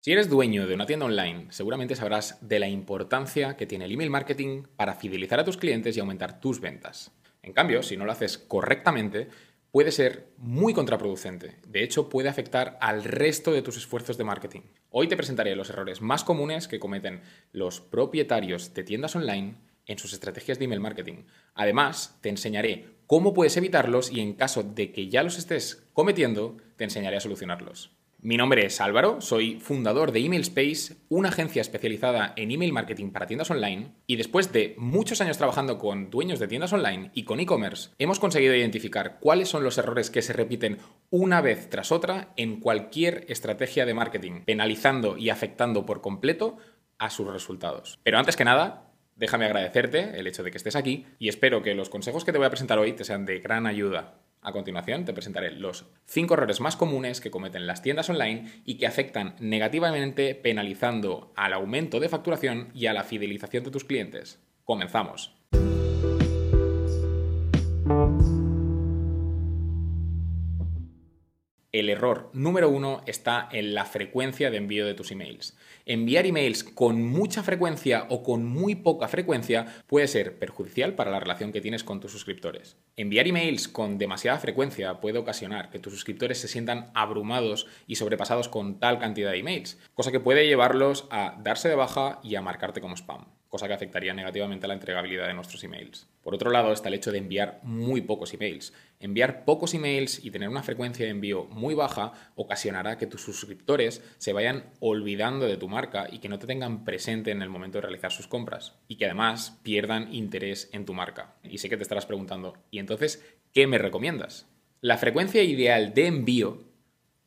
Si eres dueño de una tienda online, seguramente sabrás de la importancia que tiene el email marketing para fidelizar a tus clientes y aumentar tus ventas. En cambio, si no lo haces correctamente, puede ser muy contraproducente. De hecho, puede afectar al resto de tus esfuerzos de marketing. Hoy te presentaré los errores más comunes que cometen los propietarios de tiendas online en sus estrategias de email marketing. Además, te enseñaré cómo puedes evitarlos y en caso de que ya los estés cometiendo, te enseñaré a solucionarlos. Mi nombre es Álvaro, soy fundador de Email Space, una agencia especializada en email marketing para tiendas online, y después de muchos años trabajando con dueños de tiendas online y con e-commerce, hemos conseguido identificar cuáles son los errores que se repiten una vez tras otra en cualquier estrategia de marketing, penalizando y afectando por completo a sus resultados. Pero antes que nada, déjame agradecerte el hecho de que estés aquí y espero que los consejos que te voy a presentar hoy te sean de gran ayuda a continuación te presentaré los 5 errores más comunes que cometen las tiendas online y que afectan negativamente penalizando al aumento de facturación y a la fidelización de tus clientes. Comenzamos. El error número uno está en la frecuencia de envío de tus emails. Enviar emails con mucha frecuencia o con muy poca frecuencia puede ser perjudicial para la relación que tienes con tus suscriptores. Enviar emails con demasiada frecuencia puede ocasionar que tus suscriptores se sientan abrumados y sobrepasados con tal cantidad de emails, cosa que puede llevarlos a darse de baja y a marcarte como spam cosa que afectaría negativamente a la entregabilidad de nuestros emails. Por otro lado está el hecho de enviar muy pocos emails. Enviar pocos emails y tener una frecuencia de envío muy baja ocasionará que tus suscriptores se vayan olvidando de tu marca y que no te tengan presente en el momento de realizar sus compras y que además pierdan interés en tu marca. Y sé que te estarás preguntando, ¿y entonces qué me recomiendas? La frecuencia ideal de envío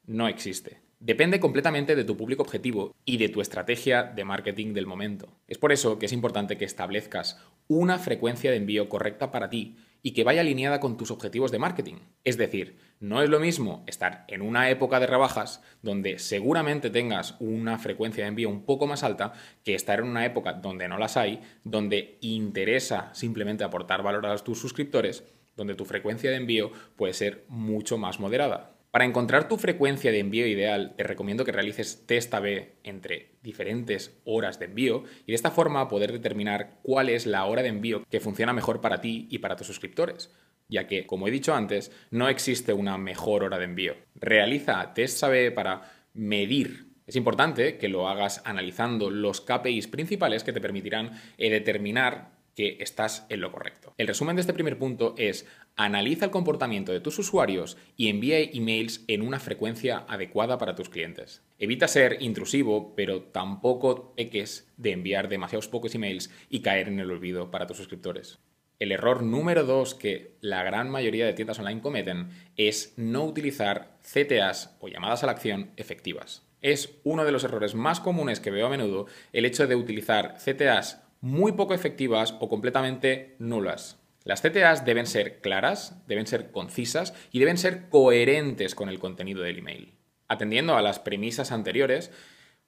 no existe. Depende completamente de tu público objetivo y de tu estrategia de marketing del momento. Es por eso que es importante que establezcas una frecuencia de envío correcta para ti y que vaya alineada con tus objetivos de marketing. Es decir, no es lo mismo estar en una época de rebajas donde seguramente tengas una frecuencia de envío un poco más alta que estar en una época donde no las hay, donde interesa simplemente aportar valor a tus suscriptores, donde tu frecuencia de envío puede ser mucho más moderada. Para encontrar tu frecuencia de envío ideal, te recomiendo que realices test A-B entre diferentes horas de envío y de esta forma poder determinar cuál es la hora de envío que funciona mejor para ti y para tus suscriptores, ya que, como he dicho antes, no existe una mejor hora de envío. Realiza test A-B para medir es importante que lo hagas analizando los KPIs principales que te permitirán eh, determinar que estás en lo correcto. El resumen de este primer punto es analiza el comportamiento de tus usuarios y envía emails en una frecuencia adecuada para tus clientes. Evita ser intrusivo, pero tampoco peques de enviar demasiados pocos emails y caer en el olvido para tus suscriptores. El error número dos que la gran mayoría de tiendas online cometen es no utilizar CTAs o llamadas a la acción efectivas. Es uno de los errores más comunes que veo a menudo el hecho de utilizar CTAs muy poco efectivas o completamente nulas. Las CTAs deben ser claras, deben ser concisas y deben ser coherentes con el contenido del email. Atendiendo a las premisas anteriores,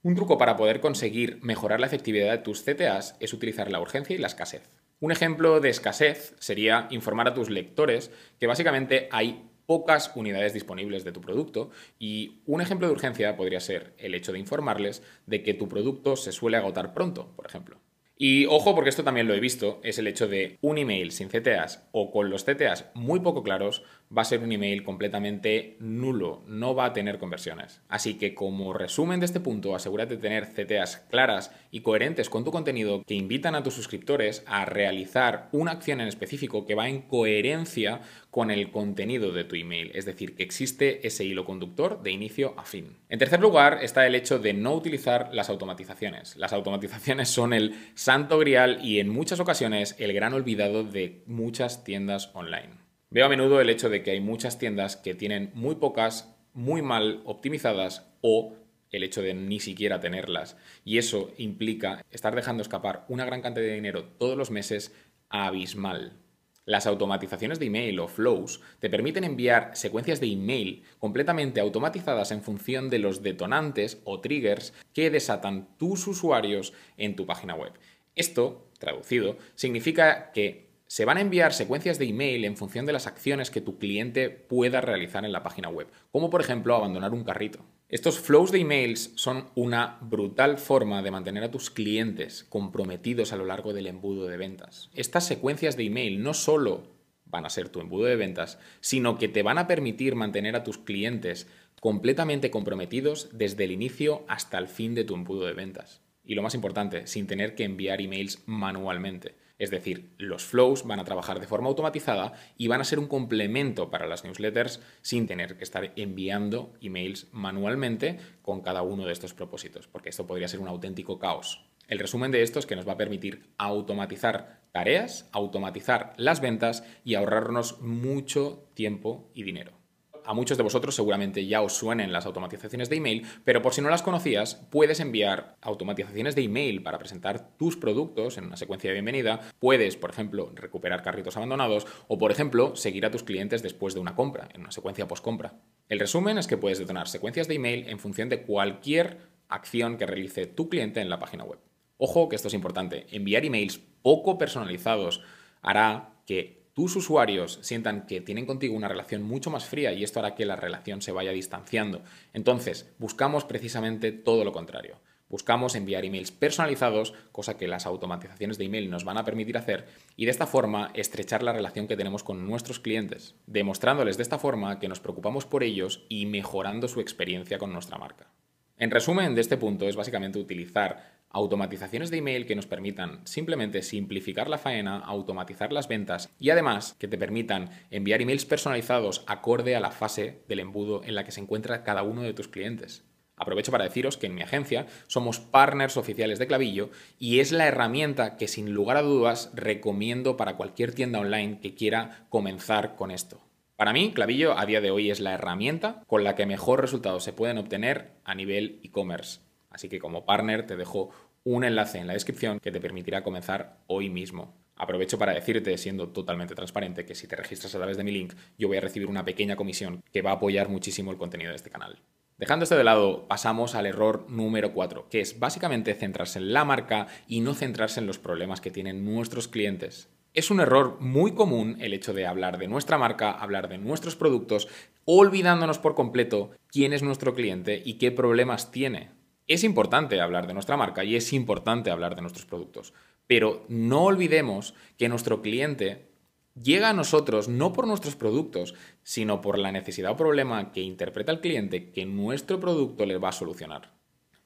un truco para poder conseguir mejorar la efectividad de tus CTAs es utilizar la urgencia y la escasez. Un ejemplo de escasez sería informar a tus lectores que básicamente hay pocas unidades disponibles de tu producto y un ejemplo de urgencia podría ser el hecho de informarles de que tu producto se suele agotar pronto, por ejemplo. Y ojo, porque esto también lo he visto, es el hecho de un email sin CTAs o con los CTAs muy poco claros va a ser un email completamente nulo, no va a tener conversiones. Así que como resumen de este punto, asegúrate de tener CTAs claras y coherentes con tu contenido que invitan a tus suscriptores a realizar una acción en específico que va en coherencia con el contenido de tu email, es decir, que existe ese hilo conductor de inicio a fin. En tercer lugar está el hecho de no utilizar las automatizaciones. Las automatizaciones son el santo grial y en muchas ocasiones el gran olvidado de muchas tiendas online. Veo a menudo el hecho de que hay muchas tiendas que tienen muy pocas, muy mal optimizadas o el hecho de ni siquiera tenerlas. Y eso implica estar dejando escapar una gran cantidad de dinero todos los meses abismal. Las automatizaciones de email o flows te permiten enviar secuencias de email completamente automatizadas en función de los detonantes o triggers que desatan tus usuarios en tu página web. Esto, traducido, significa que se van a enviar secuencias de email en función de las acciones que tu cliente pueda realizar en la página web, como por ejemplo abandonar un carrito. Estos flows de emails son una brutal forma de mantener a tus clientes comprometidos a lo largo del embudo de ventas. Estas secuencias de email no solo van a ser tu embudo de ventas, sino que te van a permitir mantener a tus clientes completamente comprometidos desde el inicio hasta el fin de tu embudo de ventas. Y lo más importante, sin tener que enviar emails manualmente. Es decir, los flows van a trabajar de forma automatizada y van a ser un complemento para las newsletters sin tener que estar enviando emails manualmente con cada uno de estos propósitos, porque esto podría ser un auténtico caos. El resumen de esto es que nos va a permitir automatizar tareas, automatizar las ventas y ahorrarnos mucho tiempo y dinero a muchos de vosotros seguramente ya os suenen las automatizaciones de email, pero por si no las conocías, puedes enviar automatizaciones de email para presentar tus productos en una secuencia de bienvenida. Puedes, por ejemplo, recuperar carritos abandonados o, por ejemplo, seguir a tus clientes después de una compra, en una secuencia post-compra. El resumen es que puedes detonar secuencias de email en función de cualquier acción que realice tu cliente en la página web. Ojo que esto es importante. Enviar emails poco personalizados hará que tus usuarios sientan que tienen contigo una relación mucho más fría y esto hará que la relación se vaya distanciando. Entonces, buscamos precisamente todo lo contrario. Buscamos enviar emails personalizados, cosa que las automatizaciones de email nos van a permitir hacer, y de esta forma estrechar la relación que tenemos con nuestros clientes, demostrándoles de esta forma que nos preocupamos por ellos y mejorando su experiencia con nuestra marca. En resumen de este punto es básicamente utilizar automatizaciones de email que nos permitan simplemente simplificar la faena, automatizar las ventas y además que te permitan enviar emails personalizados acorde a la fase del embudo en la que se encuentra cada uno de tus clientes. Aprovecho para deciros que en mi agencia somos partners oficiales de Clavillo y es la herramienta que sin lugar a dudas recomiendo para cualquier tienda online que quiera comenzar con esto. Para mí, Clavillo a día de hoy es la herramienta con la que mejor resultados se pueden obtener a nivel e-commerce. Así que como partner te dejo un enlace en la descripción que te permitirá comenzar hoy mismo. Aprovecho para decirte, siendo totalmente transparente, que si te registras a través de mi link, yo voy a recibir una pequeña comisión que va a apoyar muchísimo el contenido de este canal. Dejando esto de lado, pasamos al error número 4, que es básicamente centrarse en la marca y no centrarse en los problemas que tienen nuestros clientes. Es un error muy común el hecho de hablar de nuestra marca, hablar de nuestros productos, olvidándonos por completo quién es nuestro cliente y qué problemas tiene. Es importante hablar de nuestra marca y es importante hablar de nuestros productos, pero no olvidemos que nuestro cliente llega a nosotros no por nuestros productos, sino por la necesidad o problema que interpreta el cliente que nuestro producto le va a solucionar.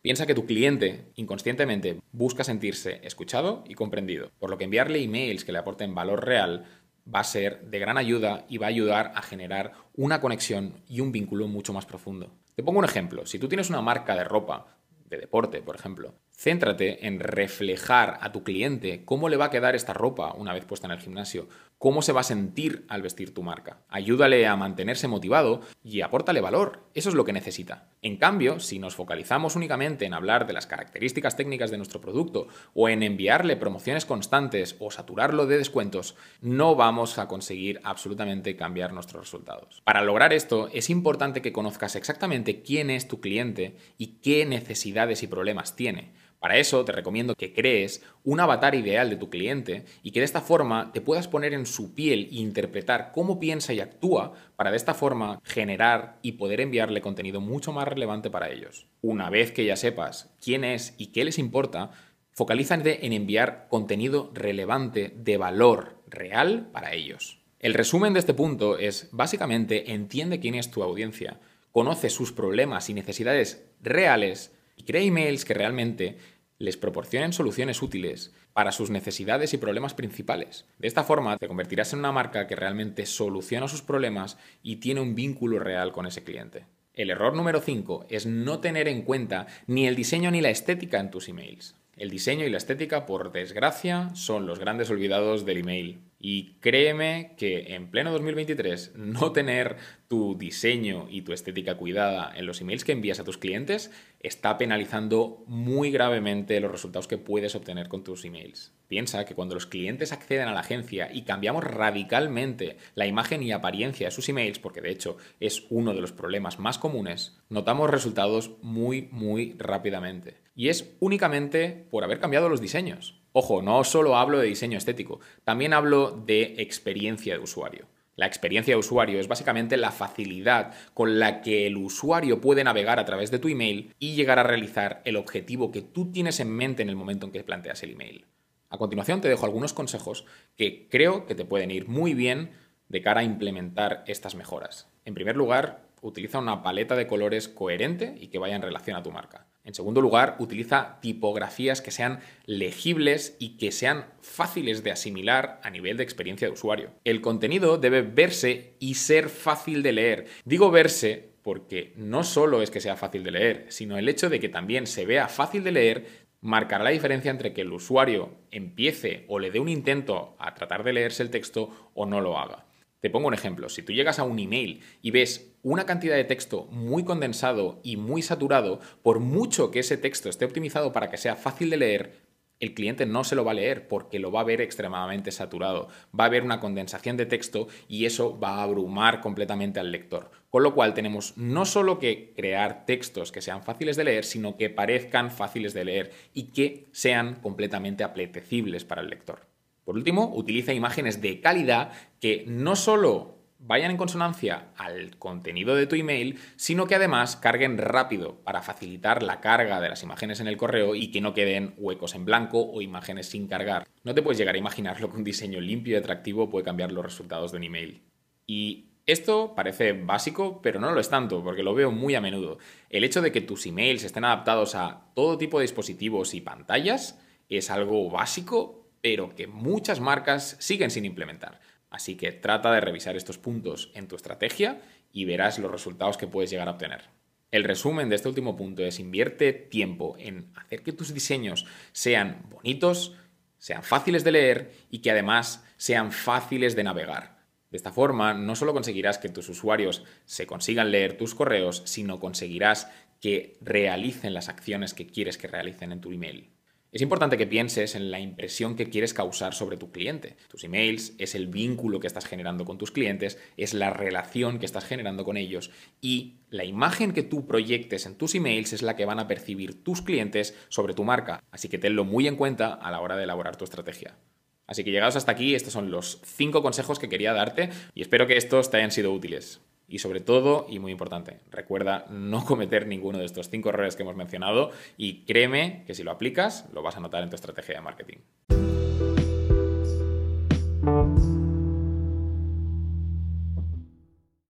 Piensa que tu cliente inconscientemente busca sentirse escuchado y comprendido, por lo que enviarle emails que le aporten valor real va a ser de gran ayuda y va a ayudar a generar una conexión y un vínculo mucho más profundo. Te pongo un ejemplo. Si tú tienes una marca de ropa de deporte, por ejemplo. Céntrate en reflejar a tu cliente cómo le va a quedar esta ropa una vez puesta en el gimnasio, cómo se va a sentir al vestir tu marca. Ayúdale a mantenerse motivado y apórtale valor. Eso es lo que necesita. En cambio, si nos focalizamos únicamente en hablar de las características técnicas de nuestro producto o en enviarle promociones constantes o saturarlo de descuentos, no vamos a conseguir absolutamente cambiar nuestros resultados. Para lograr esto, es importante que conozcas exactamente quién es tu cliente y qué necesidades y problemas tiene para eso te recomiendo que crees un avatar ideal de tu cliente y que de esta forma te puedas poner en su piel e interpretar cómo piensa y actúa para de esta forma generar y poder enviarle contenido mucho más relevante para ellos. Una vez que ya sepas quién es y qué les importa, focalízate en enviar contenido relevante de valor real para ellos. El resumen de este punto es básicamente entiende quién es tu audiencia, conoce sus problemas y necesidades reales y crea emails que realmente les proporcionen soluciones útiles para sus necesidades y problemas principales. De esta forma te convertirás en una marca que realmente soluciona sus problemas y tiene un vínculo real con ese cliente. El error número 5 es no tener en cuenta ni el diseño ni la estética en tus emails. El diseño y la estética, por desgracia, son los grandes olvidados del email. Y créeme que en pleno 2023 no tener tu diseño y tu estética cuidada en los emails que envías a tus clientes está penalizando muy gravemente los resultados que puedes obtener con tus emails. Piensa que cuando los clientes acceden a la agencia y cambiamos radicalmente la imagen y apariencia de sus emails, porque de hecho es uno de los problemas más comunes, notamos resultados muy, muy rápidamente. Y es únicamente por haber cambiado los diseños. Ojo, no solo hablo de diseño estético, también hablo de experiencia de usuario. La experiencia de usuario es básicamente la facilidad con la que el usuario puede navegar a través de tu email y llegar a realizar el objetivo que tú tienes en mente en el momento en que planteas el email. A continuación te dejo algunos consejos que creo que te pueden ir muy bien de cara a implementar estas mejoras. En primer lugar, utiliza una paleta de colores coherente y que vaya en relación a tu marca. En segundo lugar, utiliza tipografías que sean legibles y que sean fáciles de asimilar a nivel de experiencia de usuario. El contenido debe verse y ser fácil de leer. Digo verse porque no solo es que sea fácil de leer, sino el hecho de que también se vea fácil de leer marcará la diferencia entre que el usuario empiece o le dé un intento a tratar de leerse el texto o no lo haga. Te pongo un ejemplo. Si tú llegas a un email y ves una cantidad de texto muy condensado y muy saturado, por mucho que ese texto esté optimizado para que sea fácil de leer, el cliente no se lo va a leer porque lo va a ver extremadamente saturado. Va a haber una condensación de texto y eso va a abrumar completamente al lector. Con lo cual tenemos no solo que crear textos que sean fáciles de leer, sino que parezcan fáciles de leer y que sean completamente apetecibles para el lector. Por último, utiliza imágenes de calidad que no solo vayan en consonancia al contenido de tu email, sino que además carguen rápido para facilitar la carga de las imágenes en el correo y que no queden huecos en blanco o imágenes sin cargar. No te puedes llegar a imaginar lo que un diseño limpio y atractivo puede cambiar los resultados de un email. Y esto parece básico, pero no lo es tanto, porque lo veo muy a menudo. El hecho de que tus emails estén adaptados a todo tipo de dispositivos y pantallas es algo básico, pero que muchas marcas siguen sin implementar. Así que trata de revisar estos puntos en tu estrategia y verás los resultados que puedes llegar a obtener. El resumen de este último punto es invierte tiempo en hacer que tus diseños sean bonitos, sean fáciles de leer y que además sean fáciles de navegar. De esta forma, no solo conseguirás que tus usuarios se consigan leer tus correos, sino conseguirás que realicen las acciones que quieres que realicen en tu email. Es importante que pienses en la impresión que quieres causar sobre tu cliente. Tus emails es el vínculo que estás generando con tus clientes, es la relación que estás generando con ellos y la imagen que tú proyectes en tus emails es la que van a percibir tus clientes sobre tu marca. Así que tenlo muy en cuenta a la hora de elaborar tu estrategia. Así que llegados hasta aquí, estos son los cinco consejos que quería darte y espero que estos te hayan sido útiles. Y sobre todo, y muy importante, recuerda no cometer ninguno de estos cinco errores que hemos mencionado y créeme que si lo aplicas, lo vas a notar en tu estrategia de marketing.